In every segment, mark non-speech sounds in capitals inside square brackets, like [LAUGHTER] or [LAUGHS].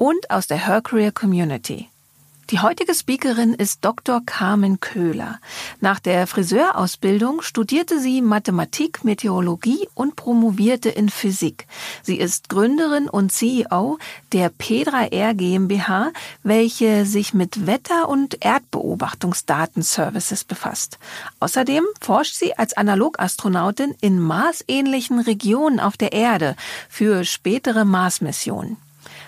und aus der Her Career Community. Die heutige Speakerin ist Dr. Carmen Köhler. Nach der Friseurausbildung studierte sie Mathematik, Meteorologie und promovierte in Physik. Sie ist Gründerin und CEO der P3R GmbH, welche sich mit Wetter- und Erdbeobachtungsdatenservices befasst. Außerdem forscht sie als Analogastronautin in marsähnlichen Regionen auf der Erde für spätere Marsmissionen.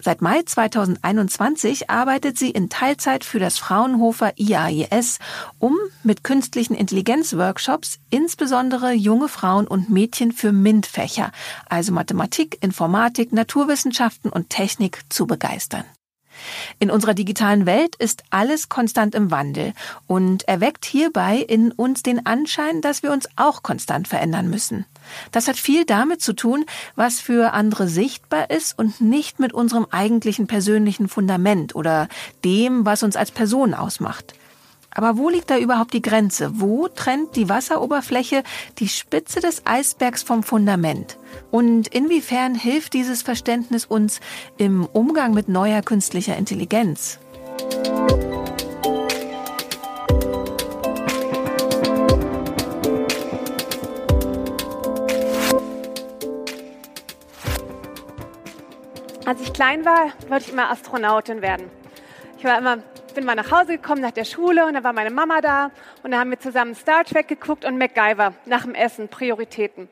Seit Mai 2021 arbeitet sie in Teilzeit für das Fraunhofer IAIS, um mit künstlichen Intelligenzworkshops insbesondere junge Frauen und Mädchen für MINT-Fächer, also Mathematik, Informatik, Naturwissenschaften und Technik, zu begeistern. In unserer digitalen Welt ist alles konstant im Wandel und erweckt hierbei in uns den Anschein, dass wir uns auch konstant verändern müssen. Das hat viel damit zu tun, was für andere sichtbar ist und nicht mit unserem eigentlichen persönlichen Fundament oder dem, was uns als Person ausmacht. Aber wo liegt da überhaupt die Grenze? Wo trennt die Wasseroberfläche die Spitze des Eisbergs vom Fundament? Und inwiefern hilft dieses Verständnis uns im Umgang mit neuer künstlicher Intelligenz? Als ich klein war, wollte ich immer Astronautin werden. Ich war immer bin mal nach Hause gekommen nach der Schule und da war meine Mama da und da haben wir zusammen Star Trek geguckt und MacGyver nach dem Essen, Prioritäten.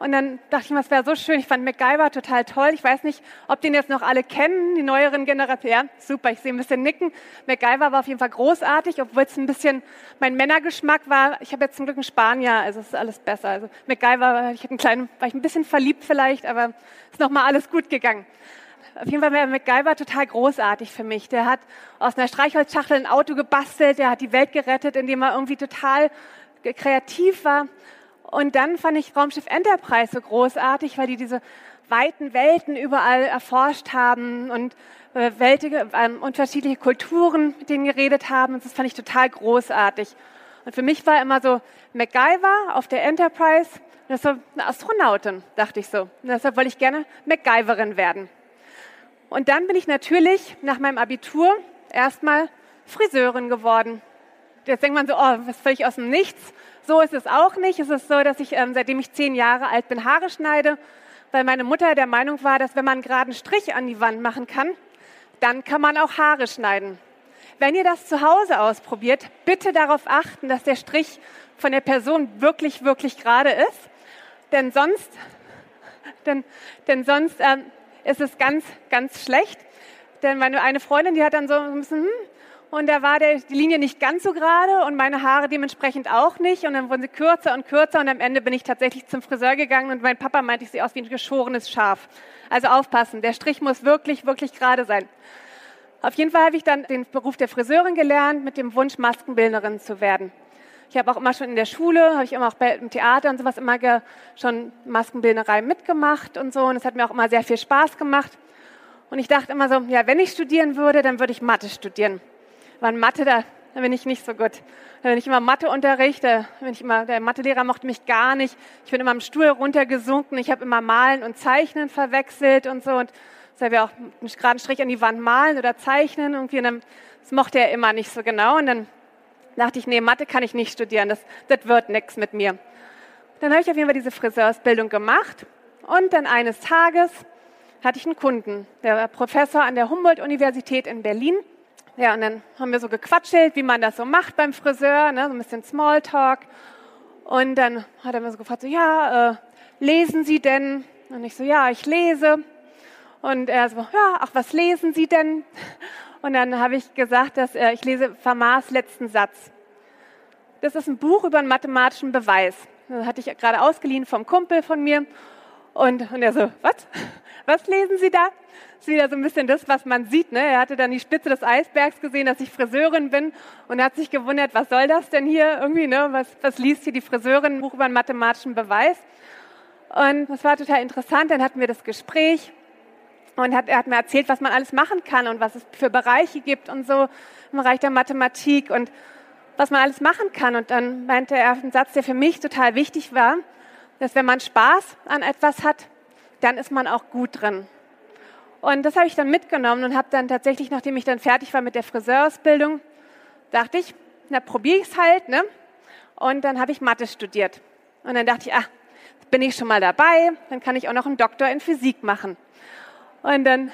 Und dann dachte ich mir, es wäre so schön. Ich fand MacGyver total toll. Ich weiß nicht, ob den jetzt noch alle kennen, die neueren Generationen. Ja, super, ich sehe ein bisschen nicken. MacGyver war auf jeden Fall großartig, obwohl es ein bisschen mein Männergeschmack war. Ich habe jetzt zum Glück einen Spanier, also ist alles besser. Also MacGyver, ich einen kleinen, war ich ein bisschen verliebt vielleicht, aber ist nochmal alles gut gegangen. Auf jeden Fall war MacGyver total großartig für mich. Der hat aus einer Streichholzschachtel ein Auto gebastelt, der hat die Welt gerettet, indem er irgendwie total kreativ war. Und dann fand ich Raumschiff Enterprise so großartig, weil die diese weiten Welten überall erforscht haben und äh, Weltige, äh, unterschiedliche Kulturen mit denen geredet haben. Und das fand ich total großartig. Und für mich war immer so MacGyver auf der Enterprise, das ist so eine Astronautin, dachte ich so. Und deshalb wollte ich gerne MacGyverin werden. Und dann bin ich natürlich nach meinem Abitur erstmal Friseurin geworden. Jetzt denkt man so, oh, was völlig aus dem Nichts. So ist es auch nicht. Es ist so, dass ich, ähm, seitdem ich zehn Jahre alt bin, Haare schneide, weil meine Mutter der Meinung war, dass wenn man einen geraden Strich an die Wand machen kann, dann kann man auch Haare schneiden. Wenn ihr das zu Hause ausprobiert, bitte darauf achten, dass der Strich von der Person wirklich, wirklich gerade ist. Denn sonst, denn, denn sonst ähm, ist es ganz, ganz schlecht. Denn meine eine Freundin, die hat dann so ein bisschen, hm, und da war der, die Linie nicht ganz so gerade und meine Haare dementsprechend auch nicht. Und dann wurden sie kürzer und kürzer und am Ende bin ich tatsächlich zum Friseur gegangen und mein Papa meinte, ich sehe aus wie ein geschorenes Schaf. Also aufpassen, der Strich muss wirklich, wirklich gerade sein. Auf jeden Fall habe ich dann den Beruf der Friseurin gelernt mit dem Wunsch, Maskenbildnerin zu werden. Ich habe auch immer schon in der Schule, habe ich immer auch im Theater und sowas immer schon Maskenbildnerei mitgemacht und so. Und es hat mir auch immer sehr viel Spaß gemacht. Und ich dachte immer so, ja, wenn ich studieren würde, dann würde ich Mathe studieren. Weil Mathe, da, da bin ich nicht so gut. Da bin ich immer Matheunterricht, da bin ich immer, der Mathelehrer mochte mich gar nicht. Ich bin immer am Stuhl runtergesunken. Ich habe immer Malen und Zeichnen verwechselt und so. Und habe ich auch einen geraden Strich an die Wand malen oder zeichnen irgendwie. Und dann, das mochte er immer nicht so genau. Und dann dachte ich, nee, Mathe kann ich nicht studieren, das, das wird nichts mit mir. Dann habe ich auf jeden Fall diese Friseursbildung gemacht und dann eines Tages hatte ich einen Kunden, der Professor an der Humboldt-Universität in Berlin. Ja, und dann haben wir so gequatschelt, wie man das so macht beim Friseur, ne, so ein bisschen Smalltalk. Und dann hat er mir so gefragt, so, ja, äh, lesen Sie denn? Und ich so, ja, ich lese. Und er so, ja, ach, was lesen Sie denn? Und dann habe ich gesagt, dass äh, ich lese Fermats letzten Satz. Das ist ein Buch über einen mathematischen Beweis. Das hatte ich gerade ausgeliehen vom Kumpel von mir. Und, und er so, was? Was lesen Sie da? Das ist wieder so ein bisschen das, was man sieht. Ne? Er hatte dann die Spitze des Eisbergs gesehen, dass ich Friseurin bin und hat sich gewundert, was soll das denn hier irgendwie? Ne? Was, was liest hier die Friseurin? Ein Buch über einen mathematischen Beweis. Und das war total interessant. Dann hatten wir das Gespräch und hat, er hat mir erzählt, was man alles machen kann und was es für Bereiche gibt und so im Bereich der Mathematik und was man alles machen kann. Und dann meinte er einen Satz, der für mich total wichtig war, dass wenn man Spaß an etwas hat, dann ist man auch gut drin. Und das habe ich dann mitgenommen und habe dann tatsächlich, nachdem ich dann fertig war mit der Friseursbildung, dachte ich, na probiere ich es halt. Ne? Und dann habe ich Mathe studiert. Und dann dachte ich, ah, bin ich schon mal dabei, dann kann ich auch noch einen Doktor in Physik machen. Und dann,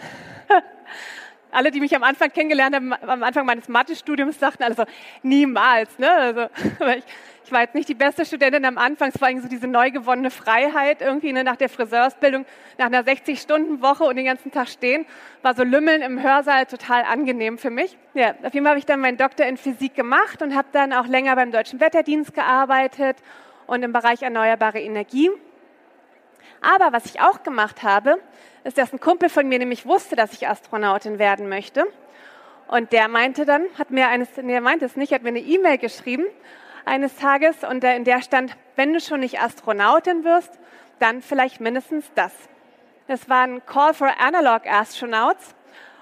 [LAUGHS] alle, die mich am Anfang kennengelernt haben, am Anfang meines Mathestudiums, sagten alle so, niemals. Ne? Also, [LAUGHS] ich, ich war jetzt nicht die beste Studentin am Anfang, es war irgendwie so diese neu gewonnene Freiheit irgendwie ne, nach der Friseursbildung, nach einer 60-Stunden-Woche und den ganzen Tag stehen, war so Lümmeln im Hörsaal total angenehm für mich. Ja, auf jeden Fall habe ich dann meinen Doktor in Physik gemacht und habe dann auch länger beim Deutschen Wetterdienst gearbeitet und im Bereich erneuerbare Energie. Aber was ich auch gemacht habe, ist, dass ein Kumpel von mir nämlich wusste, dass ich Astronautin werden möchte. Und der meinte dann, hat mir eines, nee, er meinte es nicht, hat mir eine E-Mail geschrieben eines Tages und in der stand, wenn du schon nicht Astronautin wirst, dann vielleicht mindestens das. Das war ein Call for Analog Astronauts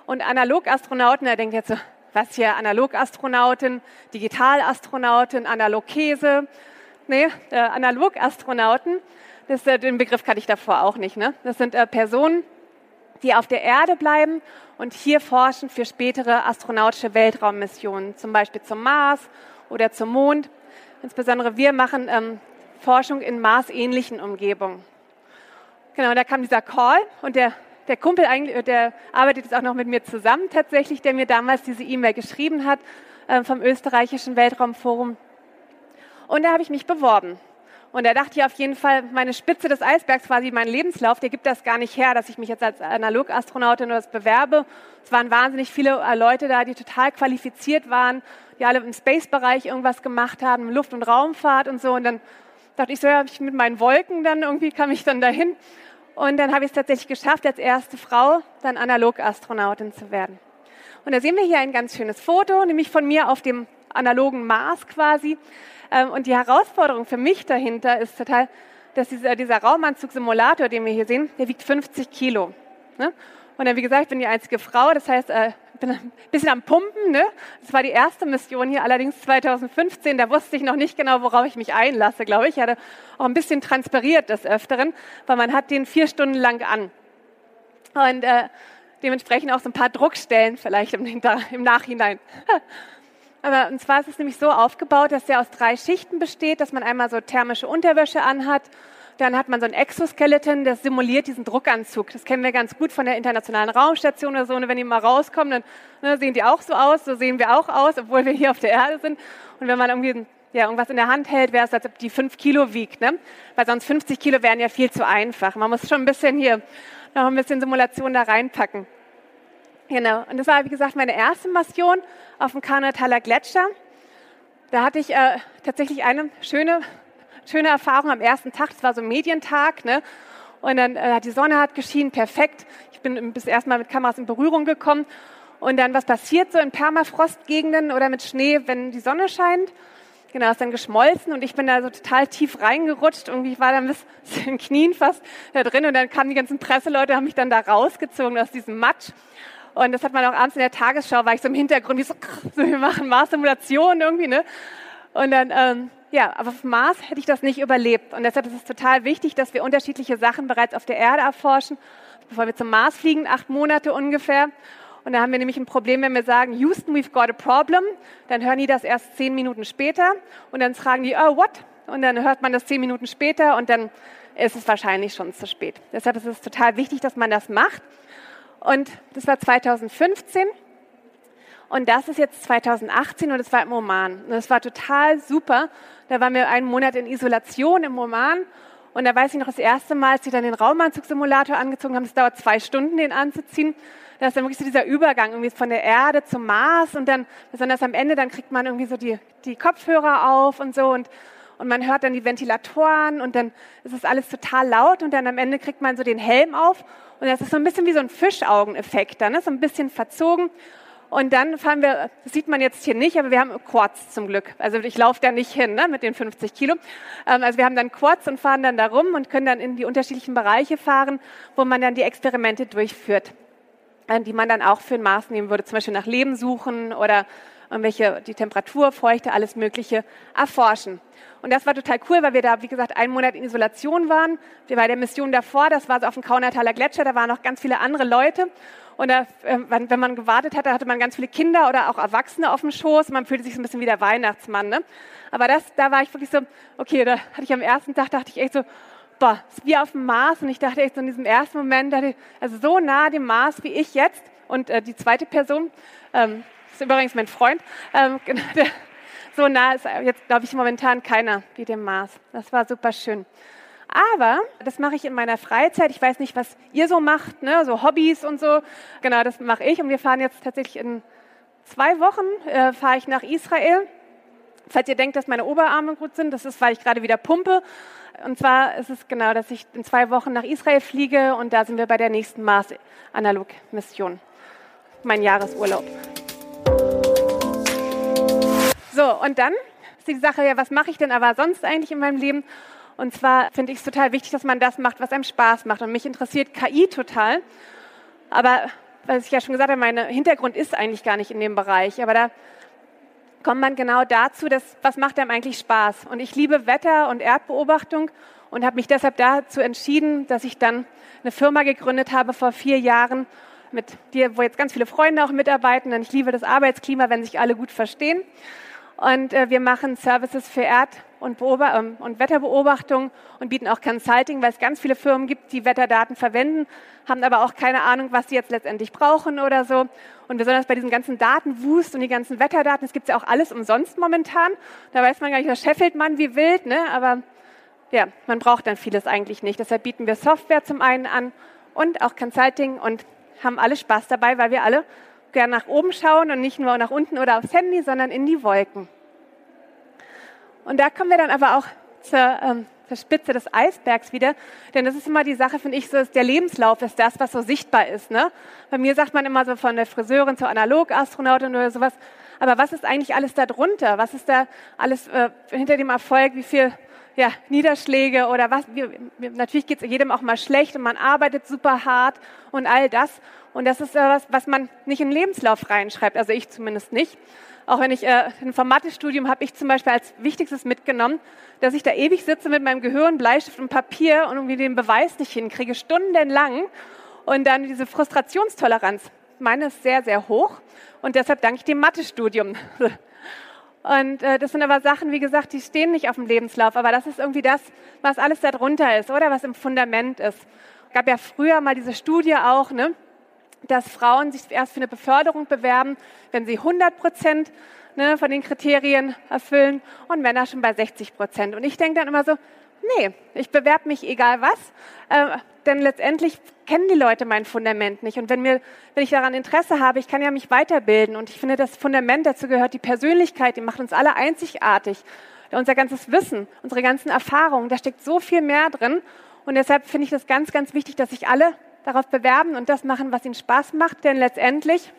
und Analog-Astronauten, er denkt jetzt so, was hier, Analog-Astronautin, Digital-Astronautin, Analog-Käse. Nee, äh, Analog-Astronauten das, äh, den Begriff kannte ich davor auch nicht. Ne? Das sind äh, Personen, die auf der Erde bleiben und hier forschen für spätere astronautische Weltraummissionen, zum Beispiel zum Mars oder zum Mond. Insbesondere wir machen ähm, Forschung in Mars-ähnlichen Umgebungen. Genau, da kam dieser Call und der, der Kumpel, äh, der arbeitet jetzt auch noch mit mir zusammen tatsächlich, der mir damals diese E-Mail geschrieben hat äh, vom österreichischen Weltraumforum. Und da habe ich mich beworben. Und er dachte ja auf jeden Fall, meine Spitze des Eisbergs, quasi mein Lebenslauf, der gibt das gar nicht her, dass ich mich jetzt als Analogastronautin oder das bewerbe. Es waren wahnsinnig viele äh, Leute da, die total qualifiziert waren, die alle im Space-Bereich irgendwas gemacht haben, Luft- und Raumfahrt und so. Und dann dachte ich so, ja, ich mit meinen Wolken dann irgendwie kam ich dann dahin. Und dann habe ich es tatsächlich geschafft, als erste Frau dann Analogastronautin zu werden. Und da sehen wir hier ein ganz schönes Foto, nämlich von mir auf dem analogen Mars quasi. Ähm, und die Herausforderung für mich dahinter ist total, dass dieser, dieser Raumanzug-Simulator, den wir hier sehen, der wiegt 50 Kilo. Ne? Und dann, wie gesagt, ich bin die einzige Frau, das heißt, äh, ich bin ein bisschen am Pumpen. Ne? Das war die erste Mission hier, allerdings 2015. Da wusste ich noch nicht genau, worauf ich mich einlasse, glaube ich. Ich hatte auch ein bisschen transpiriert des Öfteren, weil man hat den vier Stunden lang an. Und äh, dementsprechend auch so ein paar Druckstellen vielleicht im, [LAUGHS] im Nachhinein. Und zwar ist es nämlich so aufgebaut, dass der aus drei Schichten besteht, dass man einmal so thermische Unterwäsche anhat, dann hat man so ein Exoskeleton, das simuliert diesen Druckanzug. Das kennen wir ganz gut von der Internationalen Raumstation oder so. Und wenn die mal rauskommen, dann ne, sehen die auch so aus, so sehen wir auch aus, obwohl wir hier auf der Erde sind. Und wenn man irgendwie ja, irgendwas in der Hand hält, wäre es, als ob die fünf Kilo wiegt. Ne? Weil sonst 50 Kilo wären ja viel zu einfach. Man muss schon ein bisschen hier noch ein bisschen Simulation da reinpacken. Genau. Und das war, wie gesagt, meine erste Mission auf dem Kanataler Gletscher. Da hatte ich äh, tatsächlich eine schöne, schöne Erfahrung am ersten Tag. Das war so Medientag. Ne? Und dann äh, die Sonne hat geschienen, perfekt. Ich bin bis erstmal mit Kameras in Berührung gekommen. Und dann, was passiert so in Permafrostgegenden oder mit Schnee, wenn die Sonne scheint? Genau, ist dann geschmolzen und ich bin da so total tief reingerutscht. Irgendwie war dann bis zu den Knien fast da drin und dann kamen die ganzen Presseleute, haben mich dann da rausgezogen aus diesem Matsch. Und das hat man auch abends in der Tagesschau, war ich so im Hintergrund, wie so, [LAUGHS] wir machen Mars-Simulation irgendwie, ne? Und dann, ähm, ja, aber auf Mars hätte ich das nicht überlebt. Und deshalb ist es total wichtig, dass wir unterschiedliche Sachen bereits auf der Erde erforschen, bevor wir zum Mars fliegen, acht Monate ungefähr. Und da haben wir nämlich ein Problem, wenn wir sagen, Houston, we've got a problem, dann hören die das erst zehn Minuten später und dann fragen die, oh, what? Und dann hört man das zehn Minuten später und dann ist es wahrscheinlich schon zu spät. Deshalb ist es total wichtig, dass man das macht. Und das war 2015. Und das ist jetzt 2018 und es war im Oman. Und das war total super. Da waren wir einen Monat in Isolation im Oman. Und da weiß ich noch das erste Mal, als sie dann den Raumanzugsimulator angezogen haben, es dauert zwei Stunden, den anzuziehen. Da ist dann wirklich so dieser Übergang irgendwie von der Erde zum Mars und dann, besonders am Ende, dann kriegt man irgendwie so die, die Kopfhörer auf und so und, und man hört dann die Ventilatoren und dann ist es alles total laut und dann am Ende kriegt man so den Helm auf und das ist so ein bisschen wie so ein Fischaugeneffekt dann, ne? so ein bisschen verzogen. Und dann fahren wir, das sieht man jetzt hier nicht, aber wir haben Quads zum Glück. Also ich laufe da nicht hin ne, mit den 50 Kilo. Ähm, also wir haben dann Quads und fahren dann da rum und können dann in die unterschiedlichen Bereiche fahren, wo man dann die Experimente durchführt, äh, die man dann auch für ein Maß nehmen würde, zum Beispiel nach Leben suchen oder irgendwelche, die Temperatur, Feuchte, alles Mögliche erforschen. Und das war total cool, weil wir da, wie gesagt, einen Monat in Isolation waren. Wir bei der Mission davor, das war so auf dem Kaunertaler Gletscher, da waren noch ganz viele andere Leute. Und da, ähm, wenn man gewartet hatte, hatte man ganz viele Kinder oder auch Erwachsene auf dem Schoß. Man fühlte sich so ein bisschen wie der Weihnachtsmann. Ne? Aber das, da war ich wirklich so, okay, da hatte ich am ersten Tag, dachte ich echt so, boah, ist wie auf dem Mars. Und ich dachte echt so in diesem ersten Moment, ich, also so nah dem Mars wie ich jetzt. Und äh, die zweite Person, ähm, ist übrigens mein Freund, ähm, [LAUGHS] der, so nah ist jetzt, glaube ich, momentan keiner wie dem Mars. Das war super schön. Aber das mache ich in meiner Freizeit. Ich weiß nicht, was ihr so macht, ne? so Hobbys und so. Genau, das mache ich. Und wir fahren jetzt tatsächlich in zwei Wochen, äh, fahre ich nach Israel. Falls ihr denkt, dass meine Oberarme gut sind, das ist, weil ich gerade wieder pumpe. Und zwar ist es genau, dass ich in zwei Wochen nach Israel fliege und da sind wir bei der nächsten Mars-Analog-Mission. Mein Jahresurlaub. So, und dann ist die Sache, ja, was mache ich denn aber sonst eigentlich in meinem Leben? Und zwar finde ich es total wichtig, dass man das macht, was einem Spaß macht. Und mich interessiert KI total. Aber, was ich ja schon gesagt habe, mein Hintergrund ist eigentlich gar nicht in dem Bereich. Aber da kommt man genau dazu, dass, was macht einem eigentlich Spaß. Und ich liebe Wetter- und Erdbeobachtung und habe mich deshalb dazu entschieden, dass ich dann eine Firma gegründet habe vor vier Jahren, mit dir, wo jetzt ganz viele Freunde auch mitarbeiten. Und ich liebe das Arbeitsklima, wenn sich alle gut verstehen. Und äh, wir machen Services für Erd- und, Beobacht ähm, und Wetterbeobachtung und bieten auch Consulting, weil es ganz viele Firmen gibt, die Wetterdaten verwenden, haben aber auch keine Ahnung, was sie jetzt letztendlich brauchen oder so. Und besonders bei diesem ganzen Datenwust und die ganzen Wetterdaten, es gibt ja auch alles umsonst momentan. Da weiß man gar nicht, da scheffelt man wie wild, ne? aber ja, man braucht dann vieles eigentlich nicht. Deshalb bieten wir Software zum einen an und auch Consulting und haben alle Spaß dabei, weil wir alle gern nach oben schauen und nicht nur nach unten oder aufs Handy, sondern in die Wolken. Und da kommen wir dann aber auch zur, ähm, zur Spitze des Eisbergs wieder, denn das ist immer die Sache, finde ich, so ist der Lebenslauf ist das, was so sichtbar ist. Ne? Bei mir sagt man immer so von der Friseurin zur Analogastronautin oder sowas. Aber was ist eigentlich alles da drunter? Was ist da alles äh, hinter dem Erfolg? Wie viel ja, Niederschläge oder was? Wir, natürlich geht es jedem auch mal schlecht und man arbeitet super hart und all das. Und das ist äh, was, was man nicht in den Lebenslauf reinschreibt, also ich zumindest nicht. Auch wenn ich äh, ein Formatestudium habe ich zum Beispiel als Wichtigstes mitgenommen, dass ich da ewig sitze mit meinem Gehirn, Bleistift und Papier und irgendwie den Beweis nicht hinkriege, stundenlang. Und dann diese Frustrationstoleranz. Meine ist sehr, sehr hoch. Und deshalb danke ich dem Mathestudium. [LAUGHS] Und äh, das sind aber Sachen, wie gesagt, die stehen nicht auf dem Lebenslauf. Aber das ist irgendwie das, was alles darunter ist, oder was im Fundament ist. Es gab ja früher mal diese Studie auch, ne? Dass Frauen sich erst für eine Beförderung bewerben, wenn sie 100 Prozent ne, von den Kriterien erfüllen und Männer schon bei 60 Prozent. Und ich denke dann immer so, nee, ich bewerbe mich egal was, äh, denn letztendlich kennen die Leute mein Fundament nicht. Und wenn, mir, wenn ich daran Interesse habe, ich kann ja mich weiterbilden. Und ich finde, das Fundament dazu gehört die Persönlichkeit, die macht uns alle einzigartig. Unser ganzes Wissen, unsere ganzen Erfahrungen, da steckt so viel mehr drin. Und deshalb finde ich das ganz, ganz wichtig, dass sich alle darauf bewerben und das machen, was ihnen Spaß macht. Denn letztendlich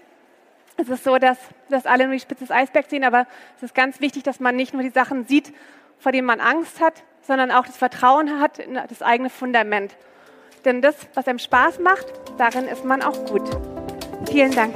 ist es so, dass, dass alle nur die Spitze des Eisbergs sehen, aber es ist ganz wichtig, dass man nicht nur die Sachen sieht, vor denen man Angst hat, sondern auch das Vertrauen hat in das eigene Fundament. Denn das, was einem Spaß macht, darin ist man auch gut. Vielen Dank.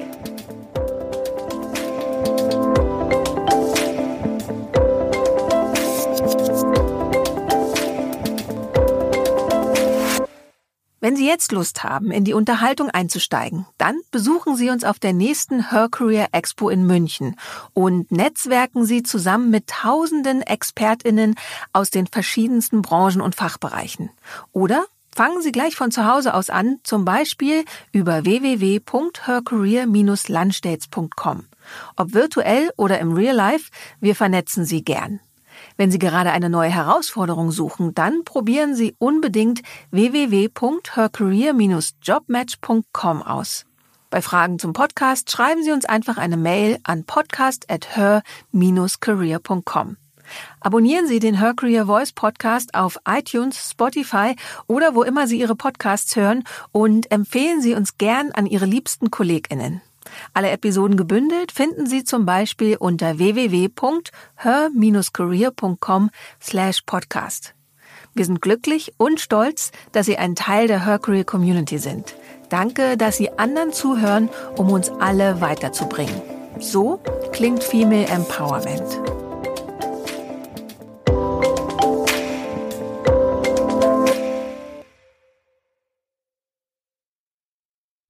Wenn Sie jetzt Lust haben, in die Unterhaltung einzusteigen, dann besuchen Sie uns auf der nächsten Her Career Expo in München und netzwerken Sie zusammen mit tausenden ExpertInnen aus den verschiedensten Branchen und Fachbereichen. Oder fangen Sie gleich von zu Hause aus an, zum Beispiel über www.hercareer-landstates.com. Ob virtuell oder im Real Life, wir vernetzen Sie gern. Wenn Sie gerade eine neue Herausforderung suchen, dann probieren Sie unbedingt www.hercareer-jobmatch.com aus. Bei Fragen zum Podcast schreiben Sie uns einfach eine Mail an podcast@her-career.com. Abonnieren Sie den Her Career Voice Podcast auf iTunes, Spotify oder wo immer Sie Ihre Podcasts hören und empfehlen Sie uns gern an Ihre liebsten KollegInnen. Alle Episoden gebündelt finden Sie zum Beispiel unter www.her-career.com slash podcast. Wir sind glücklich und stolz, dass Sie ein Teil der Her Career Community sind. Danke, dass Sie anderen zuhören, um uns alle weiterzubringen. So klingt Female Empowerment.